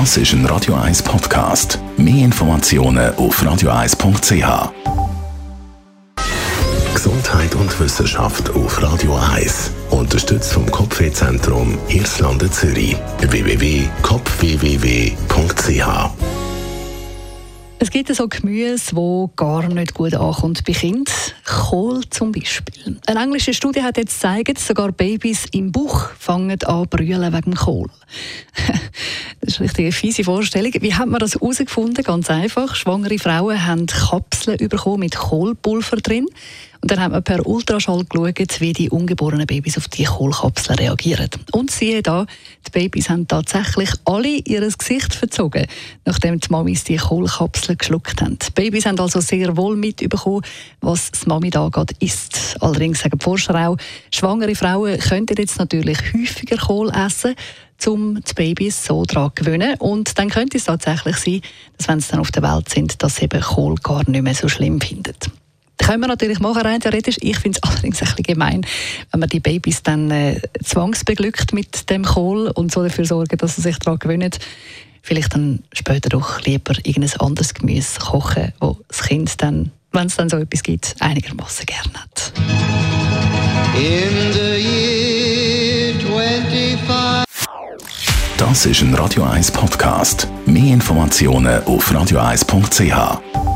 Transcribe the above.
Das ist ein Radio 1 Podcast. Mehr Informationen auf radio1.ch. Gesundheit und Wissenschaft auf Radio 1. Unterstützt vom Kopfwehzentrum Irlande Zürich. www.kopfwww.ch es gibt so Gemüse, wo gar nicht gut ankommt bei Kindern. Kohl zum Beispiel. Eine englische Studie hat jetzt gezeigt, sogar Babys im Bauch fangen an brüllen wegen Kohl. ist eine richtig fiese Vorstellung. Wie hat man das herausgefunden? Ganz einfach. Schwangere Frauen haben Kapseln bekommen mit Kohlpulver drin. Und dann hat man per Ultraschall geschaut, wie die ungeborenen Babys auf die Kohlkapseln reagieren. Und siehe da, die Babys haben tatsächlich alle ihr Gesicht verzogen, nachdem die Mamis die Kohlkapseln geschluckt haben. Die Babys haben also sehr wohl mitbekommen, was das Mami da gerade isst. Allerdings sagen die Forscher auch, schwangere Frauen könnten jetzt natürlich häufiger Kohl essen, um die Babys so daran zu gewöhnen. Und dann könnte es tatsächlich sein, dass wenn sie dann auf der Welt sind, dass sie eben Kohl gar nicht mehr so schlimm finden. Können wir natürlich machen, rein theoretisch. Ich finde es allerdings ein bisschen gemein, wenn man die Babys dann äh, zwangsbeglückt mit dem Kohl und so dafür sorgen, dass sie sich daran gewöhnen. Vielleicht dann später doch lieber irgendein anderes Gemüse kochen, wo das Kind dann, wenn es dann so etwas gibt, einigermaßen gerne hat. Das ist ein Radio 1 Podcast. Mehr Informationen auf radio1.ch.